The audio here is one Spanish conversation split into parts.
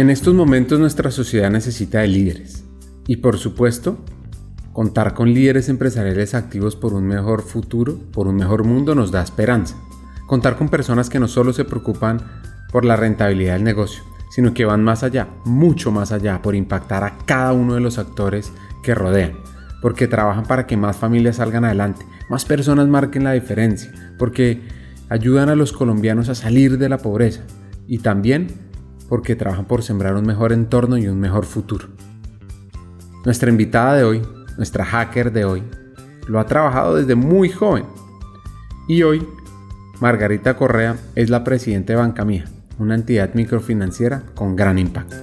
En estos momentos nuestra sociedad necesita de líderes y por supuesto contar con líderes empresariales activos por un mejor futuro, por un mejor mundo nos da esperanza. Contar con personas que no solo se preocupan por la rentabilidad del negocio, sino que van más allá, mucho más allá, por impactar a cada uno de los actores que rodean, porque trabajan para que más familias salgan adelante, más personas marquen la diferencia, porque ayudan a los colombianos a salir de la pobreza y también porque trabajan por sembrar un mejor entorno y un mejor futuro. Nuestra invitada de hoy, nuestra hacker de hoy, lo ha trabajado desde muy joven. Y hoy, Margarita Correa es la presidenta de Banca Mía, una entidad microfinanciera con gran impacto.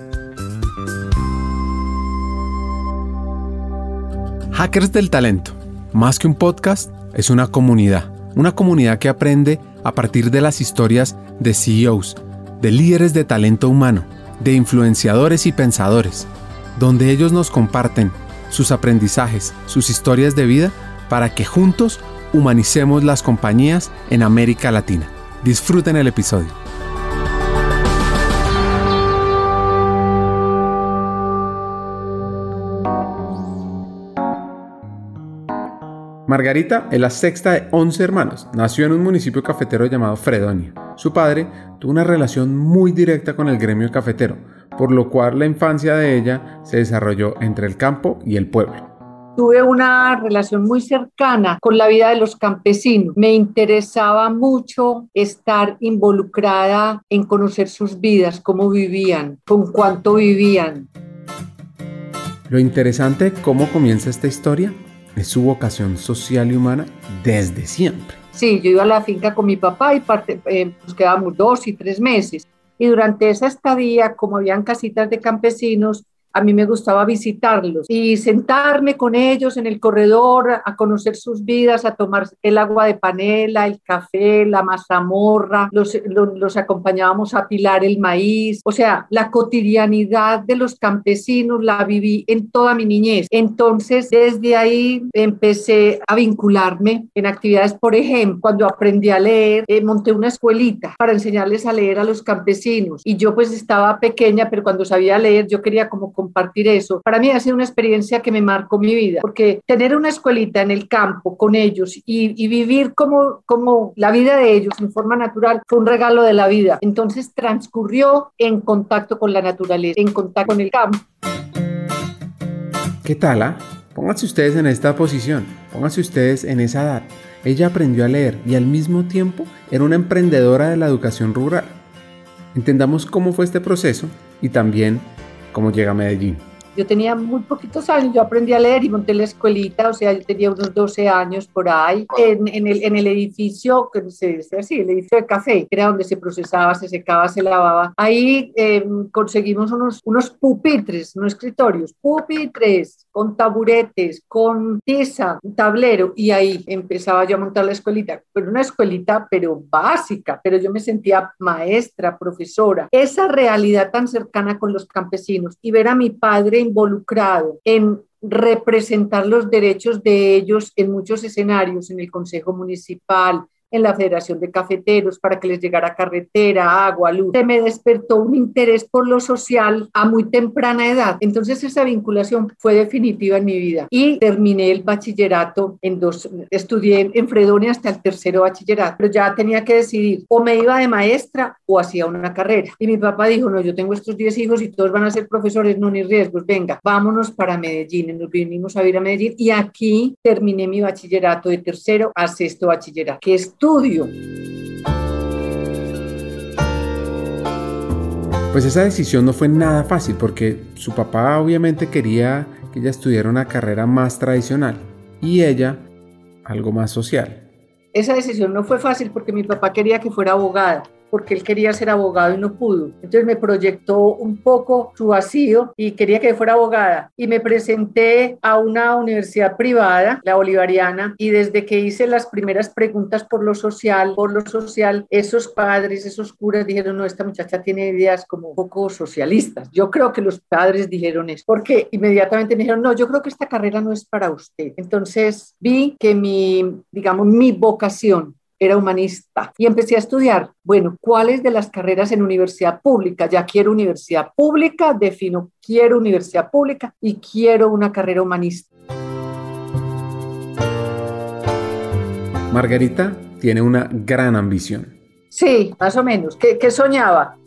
Hackers del Talento, más que un podcast, es una comunidad. Una comunidad que aprende a partir de las historias de CEOs, de líderes de talento humano, de influenciadores y pensadores, donde ellos nos comparten sus aprendizajes, sus historias de vida, para que juntos humanicemos las compañías en América Latina. Disfruten el episodio. Margarita es la sexta de 11 hermanos. Nació en un municipio cafetero llamado Fredonia. Su padre tuvo una relación muy directa con el gremio cafetero, por lo cual la infancia de ella se desarrolló entre el campo y el pueblo. Tuve una relación muy cercana con la vida de los campesinos. Me interesaba mucho estar involucrada en conocer sus vidas, cómo vivían, con cuánto vivían. Lo interesante cómo comienza esta historia es su vocación social y humana desde siempre. Sí, yo iba a la finca con mi papá y parte, eh, quedábamos dos y tres meses. Y durante esa estadía, como habían casitas de campesinos, a mí me gustaba visitarlos y sentarme con ellos en el corredor a conocer sus vidas, a tomar el agua de panela, el café, la mazamorra, los, acompañábamos a pilar el maíz, o sea, la cotidianidad de los campesinos la viví en toda mi niñez. Entonces, desde ahí empecé a vincularme en actividades, por ejemplo, cuando aprendí a leer, eh, monté una escuelita para enseñarles a leer a los campesinos. Y yo pues estaba pequeña, pero cuando sabía leer yo quería como compartir eso. Para mí ha sido una experiencia que me marcó mi vida, porque tener una escuelita en el campo con ellos y, vivir como, como la vida de ellos en forma natural fue un regalo de la vida. Entonces transcurrió en contacto con la naturaleza, en contacto con el campo. ¿Qué tal? Ah? Pónganse ustedes en esta posición, pónganse ustedes en esa edad. Ella aprendió a leer y al mismo tiempo era una emprendedora de la educación rural. Entendamos cómo fue este proceso y también cómo llega a Medellín. Yo tenía muy poquitos años, yo aprendí a leer y monté la escuelita, o sea, yo tenía unos 12 años por ahí, en, en, el, en el, edificio, que se dice así, el edificio de café, que era donde se procesaba, se secaba, se lavaba. Ahí em, conseguimos unos, unos pupitres, no escritorios, pupitres, con taburetes, con tiza, tablero, y ahí empezaba yo a montar la escuelita, pero una escuelita, pero básica, pero yo me sentía maestra, profesora. Esa realidad tan cercana con los campesinos y ver a mi padre involucrado en representar los derechos de ellos en muchos escenarios, en el Consejo Municipal, en la Federación de Cafeteros para que les llegara carretera, agua, luz. Se me despertó un interés por lo social a muy temprana edad. Entonces esa vinculación fue definitiva en mi vida y terminé el bachillerato en dos, estudié en Fredonia hasta el tercero bachillerato, pero ya tenía que decidir o me iba de maestra o hacía una carrera. Y mi papá dijo, no, yo tengo estos 10 hijos y todos van a ser profesores, no ni riesgos, venga, vámonos para Medellín. Y nos vinimos a ir a Medellín y aquí terminé mi bachillerato de tercero a sexto bachillerato, que es estudio. Pues esa decisión no fue nada fácil porque su papá obviamente quería que ella estudiara una carrera más tradicional y ella algo más social. Esa decisión no fue fácil porque mi papá quería que fuera abogada porque él quería ser abogado y no pudo. Entonces me proyectó un poco su vacío y quería que fuera abogada. Y me presenté a una universidad privada, la bolivariana, y desde que hice las primeras preguntas por lo social, por lo social, esos padres, esos curas dijeron, no, esta muchacha tiene ideas como un poco socialistas. Yo creo que los padres dijeron eso, porque inmediatamente me dijeron, no, yo creo que esta carrera no es para usted. Entonces vi que mi, digamos, mi vocación era humanista y empecé a estudiar, bueno, ¿cuáles de las carreras en universidad pública? Ya quiero universidad pública, defino, quiero universidad pública y quiero una carrera humanista. Margarita tiene una gran ambición. Sí, más o menos. ¿Qué, qué soñaba?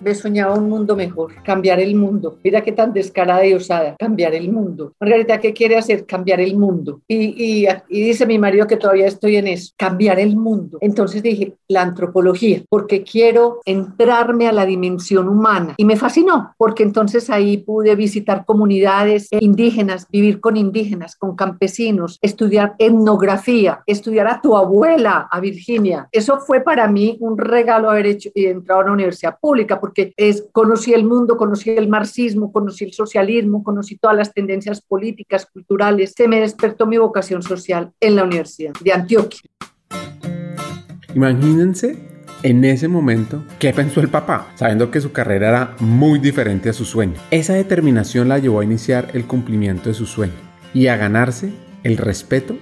Me soñaba un mundo mejor, cambiar el mundo. Mira qué tan descarada y osada, cambiar el mundo. Margarita, ¿qué quiere hacer? Cambiar el mundo. Y, y, dice mi marido que todavía estoy en eso, cambiar el mundo. Entonces dije, la antropología, porque quiero entrarme a la dimensión humana. Y me fascinó, porque entonces ahí pude visitar comunidades indígenas, vivir con indígenas, con campesinos, estudiar etnografía, estudiar a tu abuela, a Virginia. Eso fue para mí un regalo haber hecho y entrado a una universidad pública porque es, conocí el mundo, conocí el marxismo, conocí el socialismo, conocí todas las tendencias políticas, culturales. Se me despertó mi vocación social en la Universidad de Antioquia. Imagínense en ese momento, ¿qué pensó el papá? Sabiendo que su carrera era muy diferente a su sueño. Esa determinación la llevó a iniciar el cumplimiento de su sueño y a ganarse el respeto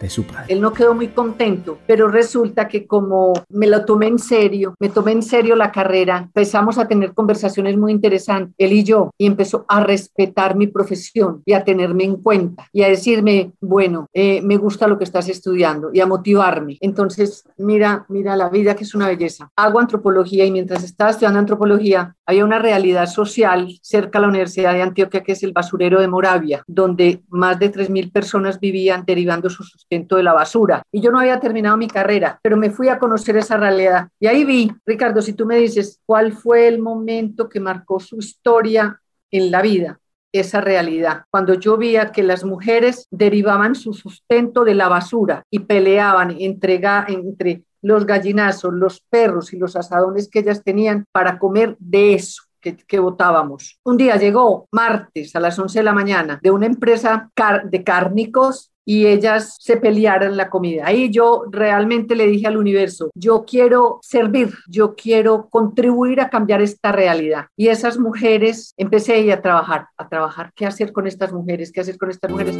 de su padre. Él no quedó muy contento, pero resulta que como me lo tomé en serio, me tomé en serio la carrera, empezamos a tener conversaciones muy interesantes, él y yo, y empezó a respetar mi profesión y a tenerme en cuenta y a decirme, bueno, eh, me gusta lo que estás estudiando y a motivarme. Entonces, mira, mira la vida que es una belleza. Hago antropología y mientras estaba estudiando antropología, había una realidad social cerca de la Universidad de Antioquia, que es el basurero de Moravia, donde más de 3.000 personas vivían derivando sus de la basura. Y yo no había terminado mi carrera, pero me fui a conocer esa realidad. Y ahí vi, Ricardo, si tú me dices, ¿cuál fue el momento que marcó su historia en la vida? esa realidad. Cuando yo veía que las mujeres derivaban su sustento de la basura y peleaban entre, entre los gallinazos, los perros y los asadones que ellas tenían para comer de eso. Que, que, votábamos. Un día llegó martes a las 11 de la mañana de una empresa de cárnicos y ellas se pelearan la comida. Ahí yo realmente le dije al universo, yo quiero servir, yo quiero contribuir a cambiar esta realidad. Y esas mujeres, empecé a trabajar, a trabajar, ¿qué hacer con estas mujeres? ¿Qué hacer con estas mujeres?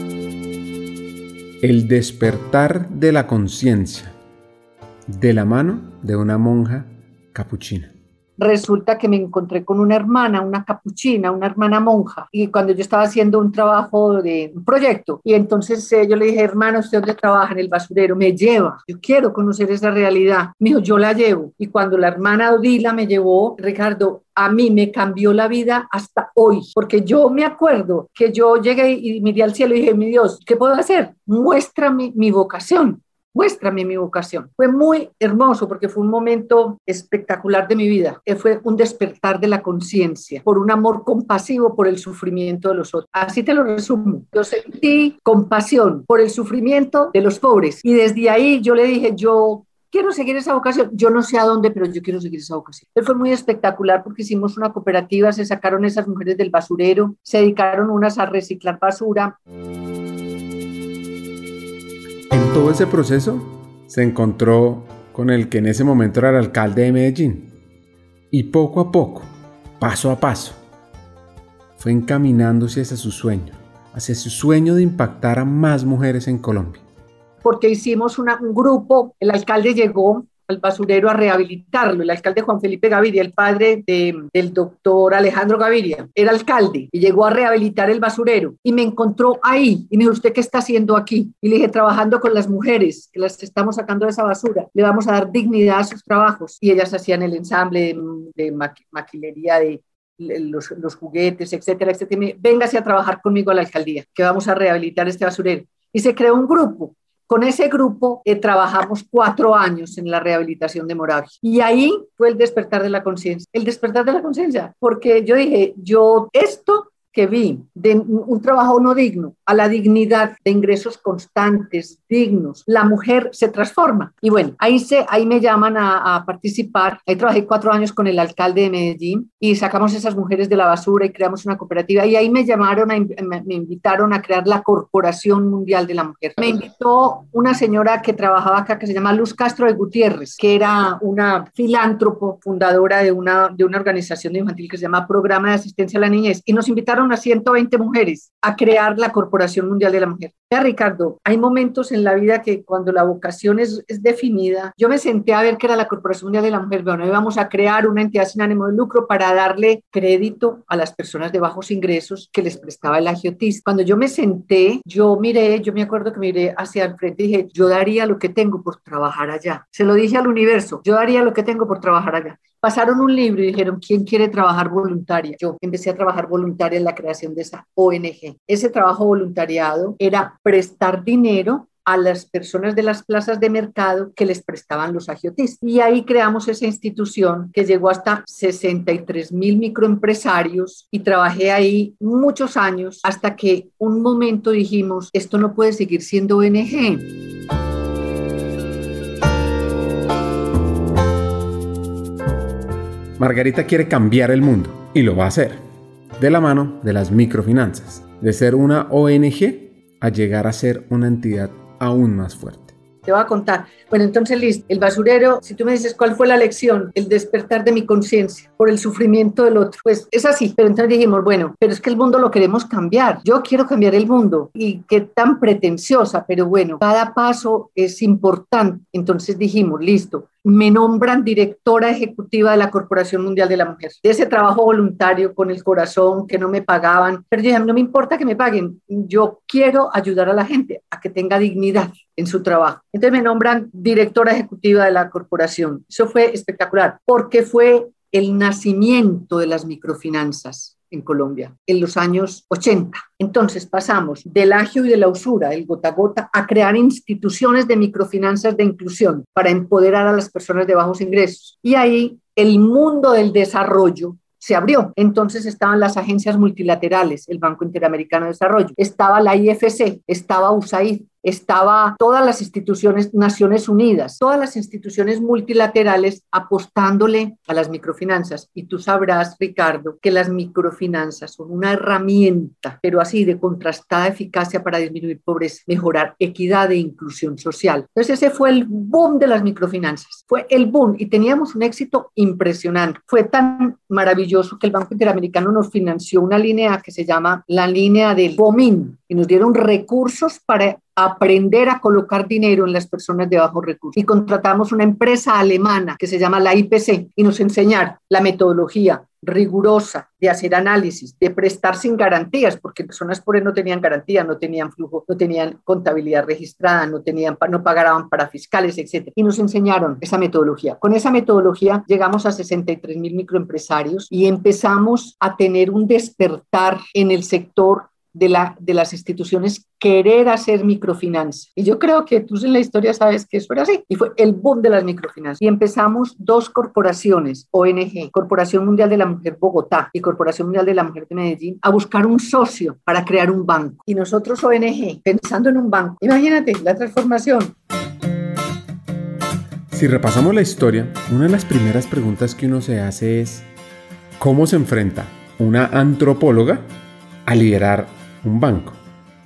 El despertar de la conciencia de la mano de una monja capuchina resulta que me encontré con una hermana, una capuchina, una hermana monja, y cuando yo estaba haciendo un trabajo de un proyecto, y entonces eh, yo le dije, hermana, ¿usted dónde trabaja? En el basurero, me lleva, yo quiero conocer esa realidad. Me dijo, yo la llevo. Y cuando la hermana Odila me llevó, Ricardo, a mí me cambió la vida hasta hoy, porque yo me acuerdo que yo llegué y miré al cielo y dije, mi Dios, ¿qué puedo hacer? Muéstrame mi vocación muéstrame mi vocación. Fue muy hermoso porque fue un momento espectacular de mi vida. Eh, fue un despertar de la conciencia por un amor compasivo por el sufrimiento de los otros. Así te lo resumo. Yo sentí compasión por el sufrimiento de los pobres y desde ahí yo le dije, yo quiero seguir esa vocación. Yo no sé a dónde, pero yo quiero seguir esa vocación. Él fue muy espectacular porque hicimos una cooperativa, se sacaron esas mujeres del basurero, se dedicaron unas a reciclar basura todo ese proceso se encontró con el que en ese momento era el alcalde de Medellín. Y poco a poco, paso a paso, fue encaminándose hacia su sueño, hacia su sueño de impactar a más mujeres en Colombia. Porque hicimos un grupo, el alcalde llegó al basurero a rehabilitarlo. El alcalde Juan Felipe Gaviria, el padre del doctor Alejandro Gaviria, era alcalde y llegó a rehabilitar el basurero y me encontró ahí y me dijo, ¿usted qué está haciendo aquí? Y le dije, trabajando con las mujeres que las estamos sacando de esa basura, le vamos a dar dignidad a sus trabajos. Y ellas hacían el ensamble de, maquilería, de los, los, juguetes, etcétera, etcétera. Véngase a trabajar conmigo a la alcaldía, que vamos a rehabilitar este basurero. Y se creó un grupo con ese grupo eh, trabajamos cuatro años en la rehabilitación de Moravia y ahí fue el despertar de la conciencia, el despertar de la conciencia, porque yo dije, yo esto que vi de un trabajo no digno a la dignidad de ingresos constantes, dignos, la mujer se transforma. Y bueno, ahí, se, ahí me llaman a, participar. Ahí trabajé cuatro años con el alcalde de Medellín y sacamos esas mujeres de la basura y creamos una cooperativa. Y ahí me llamaron, me, invitaron a crear la Corporación Mundial de la Mujer. Me invitó una señora que trabajaba acá que se llama Luz Castro de Gutiérrez, que era una filántropo fundadora de una, de una organización infantil que se llama Programa de Asistencia a la Niñez. Y nos invitaron a 120 mujeres a crear la Corporación Mundial de la Mujer. Ya, Ricardo, hay momentos en la vida que cuando la vocación es, definida, yo me senté a ver que era la Corporación Mundial de la Mujer, bueno, íbamos a crear una entidad sin ánimo de lucro para darle crédito a las personas de bajos ingresos que les prestaba el agiotis. Cuando yo me senté, yo miré, yo me acuerdo que miré hacia el frente y dije, yo daría lo que tengo por trabajar allá. Se lo dije al universo, yo daría lo que tengo por trabajar allá pasaron un libro y dijeron, ¿quién quiere trabajar voluntaria? Yo empecé a trabajar voluntaria en la creación de esa ONG. Ese trabajo voluntariado era prestar dinero a las personas de las plazas de mercado que les prestaban los agiotis. Y ahí creamos esa institución que llegó hasta 63 mil microempresarios y trabajé ahí muchos años hasta que un momento dijimos, esto no puede seguir siendo ONG. Margarita quiere cambiar el mundo y lo va a hacer, de la mano de las microfinanzas, de ser una ONG a llegar a ser una entidad aún más fuerte. Te voy a contar. Bueno, entonces, listo. El basurero, si tú me dices cuál fue la lección, el despertar de mi conciencia por el sufrimiento del otro, pues es así. Pero entonces dijimos, bueno, pero es que el mundo lo queremos cambiar. Yo quiero cambiar el mundo. Y qué tan pretenciosa, pero bueno, cada paso es importante. Entonces dijimos, listo, me nombran directora ejecutiva de la Corporación Mundial de la Mujer. De ese trabajo voluntario con el corazón, que no me pagaban, pero yo no me importa que me paguen, yo quiero ayudar a la gente a que tenga dignidad en su trabajo. Entonces me nombran directora ejecutiva de la corporación. Eso fue espectacular, porque fue el nacimiento de las microfinanzas en Colombia en los años 80. Entonces pasamos del agio y de la usura, el gota a gota, a crear instituciones de microfinanzas de inclusión para empoderar a las personas de bajos ingresos. Y ahí el mundo del desarrollo se abrió. Entonces estaban las agencias multilaterales, el Banco Interamericano de Desarrollo, estaba la IFC, estaba USAID, estaba todas las instituciones, Naciones Unidas, todas las instituciones multilaterales apostándole a las microfinanzas. Y tú sabrás, Ricardo, que las microfinanzas son una herramienta, pero así de contrastada eficacia para disminuir pobreza, mejorar equidad e inclusión social. Entonces ese fue el boom de las microfinanzas, fue el boom y teníamos un éxito impresionante. Fue tan maravilloso que el Banco Interamericano nos financió una línea que se llama la línea del BOMIN y nos dieron recursos para aprender a colocar dinero en las personas de bajos recursos. Y contratamos una empresa alemana que se llama la IPC y nos enseñaron la metodología rigurosa de hacer análisis, de prestar sin garantías, porque personas por no tenían garantía, no tenían flujo, no tenían contabilidad registrada, no tenían no pagaban para fiscales, etc. Y nos enseñaron esa metodología. Con esa metodología llegamos a 63 mil microempresarios y empezamos a tener un despertar en el sector de, la, de las instituciones querer hacer microfinanza. Y yo creo que tú en la historia sabes que eso era así. Y fue el boom de las microfinanzas. Y empezamos dos corporaciones, ONG, Corporación Mundial de la Mujer Bogotá y Corporación Mundial de la Mujer de Medellín, a buscar un socio para crear un banco. Y nosotros, ONG, pensando en un banco. Imagínate la transformación. Si repasamos la historia, una de las primeras preguntas que uno se hace es, ¿cómo se enfrenta una antropóloga a liderar un banco?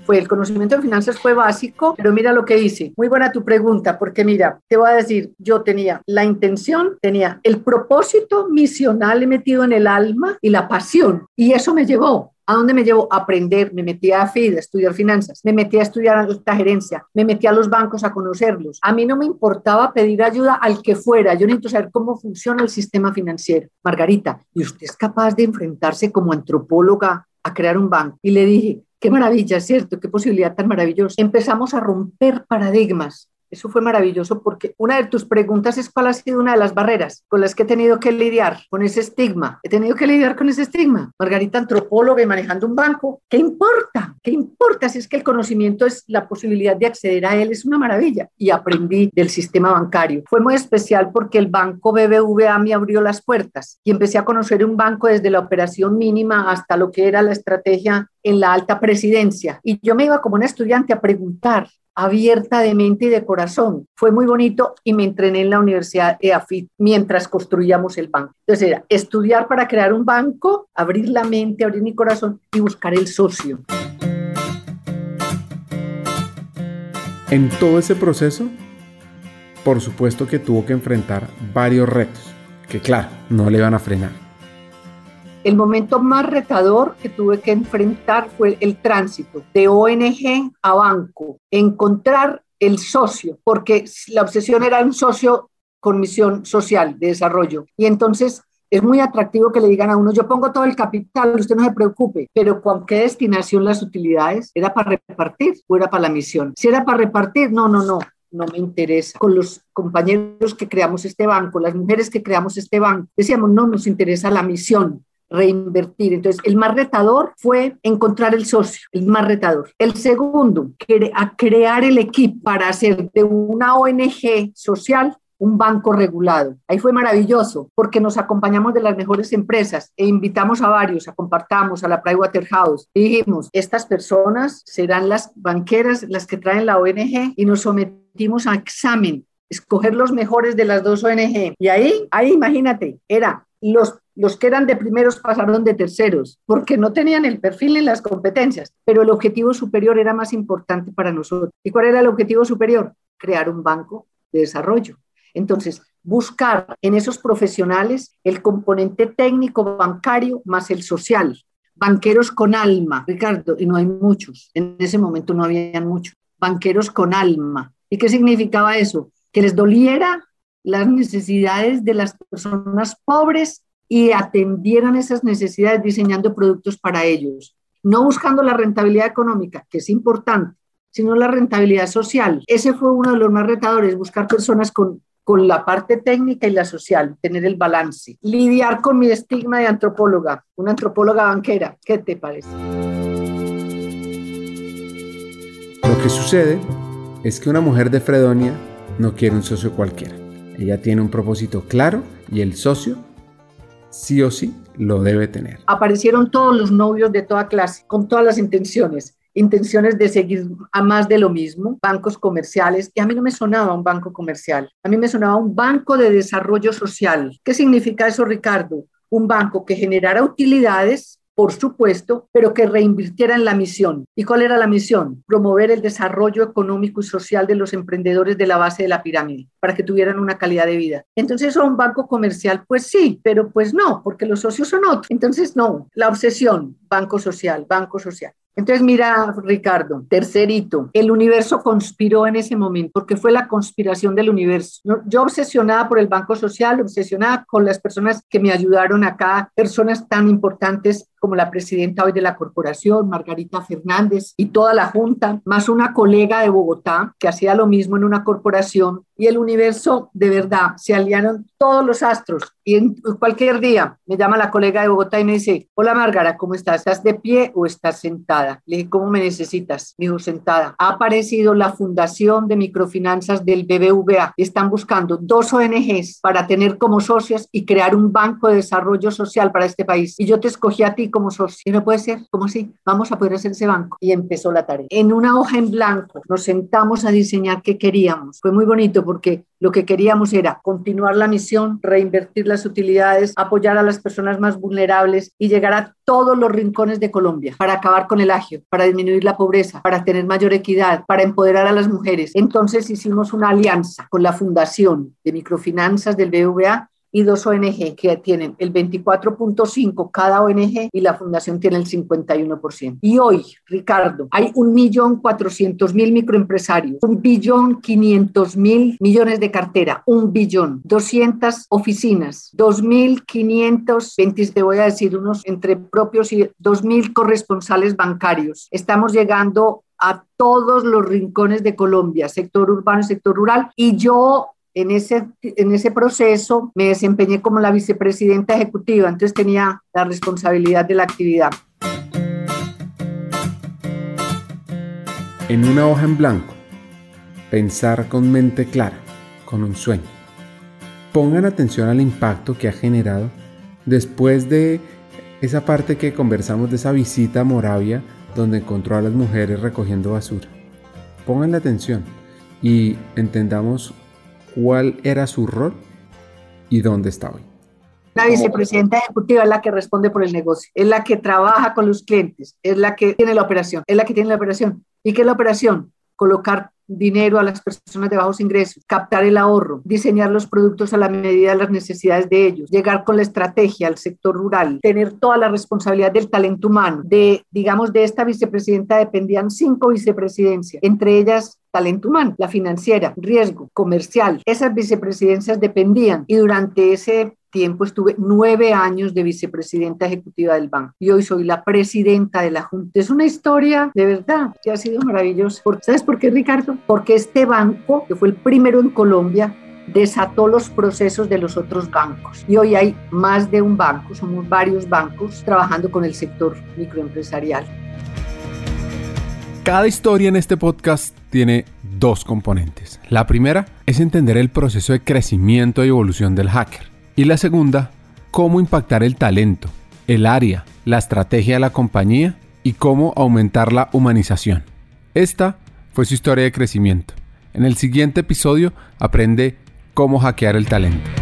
Fue el conocimiento de finanzas fue básico, pero mira lo que hice. Muy buena tu pregunta, porque mira, te voy a decir, yo tenía la intención, tenía el propósito misional metido en el alma y la pasión, y eso me llevó ¿A dónde me llevó? A aprender. Me metí a FID, a estudiar finanzas. Me metí a estudiar alta gerencia. Me metí a los bancos a conocerlos. A mí no me importaba pedir ayuda al que fuera. Yo necesito saber cómo funciona el sistema financiero. Margarita, ¿y usted es capaz de enfrentarse como antropóloga a crear un banco. Y le dije, qué maravilla, ¿cierto? Qué posibilidad tan maravillosa. Empezamos a romper paradigmas. Eso fue maravilloso porque una de tus preguntas es cuál ha sido una de las barreras con las que he tenido que lidiar con ese estigma. He tenido que lidiar con ese estigma. Margarita, antropóloga y manejando un banco, ¿qué importa? ¿Qué importa si es que el conocimiento es la posibilidad de acceder a él? Es una maravilla. Y aprendí del sistema bancario. Fue muy especial porque el banco BBVA me abrió las puertas y empecé a conocer un banco desde la operación mínima hasta lo que era la estrategia en la alta presidencia. Y yo me iba como una estudiante a preguntar abierta de mente y de corazón. Fue muy bonito y me entrené en la Universidad EAFIT mientras construíamos el banco. Entonces era estudiar para crear un banco, abrir la mente, abrir mi corazón y buscar el socio. En todo ese proceso, por supuesto que tuvo que enfrentar varios retos, que claro, no le iban a frenar. El momento más retador que tuve que enfrentar fue el tránsito de ONG a banco, encontrar el socio, porque la obsesión era un socio con misión social de desarrollo. Y entonces es muy atractivo que le digan a uno, yo pongo todo el capital, usted no se preocupe, pero ¿con qué destinación las utilidades? ¿Era para repartir o era para la misión? Si era para repartir, no, no, no, no me interesa. Con los compañeros que creamos este banco, las mujeres que creamos este banco, decíamos, no nos interesa la misión, reinvertir. Entonces, el más retador fue encontrar el socio, el más retador. El segundo, a crear el equipo para hacer de una ONG social un banco regulado. Ahí fue maravilloso porque nos acompañamos de las mejores empresas e invitamos a varios, a compartamos a la Pricewaterhouse. Y dijimos, estas personas serán las banqueras las que traen la ONG y nos sometimos a examen, escoger los mejores de las dos ONG. Y ahí, ahí imagínate, era los los que eran de primeros pasaron de terceros, porque no tenían el perfil ni las competencias, pero el objetivo superior era más importante para nosotros. ¿Y cuál era el objetivo superior? Crear un banco de desarrollo. Entonces, buscar en esos profesionales el componente técnico bancario más el social. Banqueros con alma, Ricardo, y no hay muchos, en ese momento no habían muchos. Banqueros con alma. ¿Y qué significaba eso? Que les doliera las necesidades de las personas pobres y atendieran esas necesidades diseñando productos para ellos, no buscando la rentabilidad económica, que es importante, sino la rentabilidad social. Ese fue uno de los más retadores, buscar personas con con la parte técnica y la social, tener el balance. Lidiar con mi estigma de antropóloga, una antropóloga banquera. ¿Qué te parece? Lo que sucede es que una mujer de Fredonia no quiere un socio cualquiera. Ella tiene un propósito claro y el socio sí o sí lo debe tener. Aparecieron todos los novios de toda clase, con todas las intenciones intenciones de seguir a más de lo mismo, bancos comerciales, y a mí no me sonaba un banco comercial, a mí me sonaba un banco de desarrollo social. ¿Qué significa eso, Ricardo? Un banco que generara utilidades por supuesto, pero que reinvirtiera en la misión. ¿Y cuál era la misión? Promover el desarrollo económico y social de los emprendedores de la base de la pirámide, para que tuvieran una calidad de vida. Entonces, ¿un banco comercial? Pues sí, pero pues no, porque los socios son otros. Entonces, no, la obsesión, banco social, banco social. Entonces, mira, Ricardo, tercerito, el universo conspiró en ese momento, porque fue la conspiración del universo. Yo obsesionada por el Banco Social, obsesionada con las personas que me ayudaron acá, personas tan importantes como la presidenta hoy de la corporación, Margarita Fernández, y toda la junta, más una colega de Bogotá que hacía lo mismo en una corporación, y el universo de verdad, se aliaron todos los astros. Y en cualquier día me llama la colega de Bogotá y me dice, hola Margarita, ¿cómo estás? ¿Estás de pie o estás sentada? Le dije, ¿cómo me necesitas? Me dijo, sentada. Ha aparecido la Fundación de Microfinanzas del BBVA. Están buscando dos ONGs para tener como socias y crear un banco de desarrollo social para este país. Y yo te escogí a ti como socio. Y no puede ser, ¿cómo así? Vamos a poder hacer ese banco. Y empezó la tarea. En una hoja en blanco nos sentamos a diseñar qué queríamos. Fue muy bonito porque lo que queríamos era continuar la misión, reinvertir las utilidades, apoyar a las personas más vulnerables y llegar a todos los rincones de Colombia para acabar con el agio, para disminuir la pobreza, para tener mayor equidad, para empoderar a las mujeres. Entonces hicimos una alianza con la Fundación de Microfinanzas del BVA y dos ONG que tienen el 24.5 cada ONG y la fundación tiene el 51%. Y hoy, Ricardo, hay un millón cuatrocientos mil microempresarios, un billón quinientos mil millones de cartera, un billón, 200 oficinas, 2.520, te voy a decir unos entre propios y 2.000 corresponsales bancarios. Estamos llegando a todos los rincones de Colombia, sector urbano y sector rural. Y yo en ese, en ese proceso me desempeñé como la vicepresidenta ejecutiva, entonces tenía la responsabilidad de la actividad. En una hoja en blanco, pensar con mente clara, con un sueño. Pongan atención al impacto que ha generado después de esa parte que conversamos de esa visita a Moravia donde encontró a las mujeres recogiendo basura. Pongan atención y entendamos cuál era su rol y dónde está hoy. La vicepresidenta ejecutiva es la que responde por el negocio, es la que trabaja con los clientes, es la que tiene la operación, es la que tiene la operación. ¿Y qué es la operación? Colocar dinero a las personas de bajos ingresos, captar el ahorro, diseñar los productos a la medida de las necesidades de ellos, llegar con la estrategia al sector rural, tener toda la responsabilidad del talento humano. De, digamos, de esta vicepresidenta dependían cinco vicepresidencias, entre ellas talento humano, la financiera, riesgo, comercial. Esas vicepresidencias dependían y durante ese tiempo estuve nueve años de vicepresidenta ejecutiva del banco y hoy soy la presidenta de la Junta. Es una historia de verdad que ha sido maravillosa. ¿Sabes por qué, Ricardo? Porque este banco, que fue el primero en Colombia, desató los procesos de los otros bancos. Y hoy hay más de un banco, somos varios bancos trabajando con el sector microempresarial. Cada historia en este podcast tiene dos componentes. La primera es entender el proceso de crecimiento y evolución del hacker. Y la segunda, cómo impactar el talento, el área, la estrategia de la compañía y cómo aumentar la humanización. Esta fue su historia de crecimiento. En el siguiente episodio aprende cómo hackear el talento.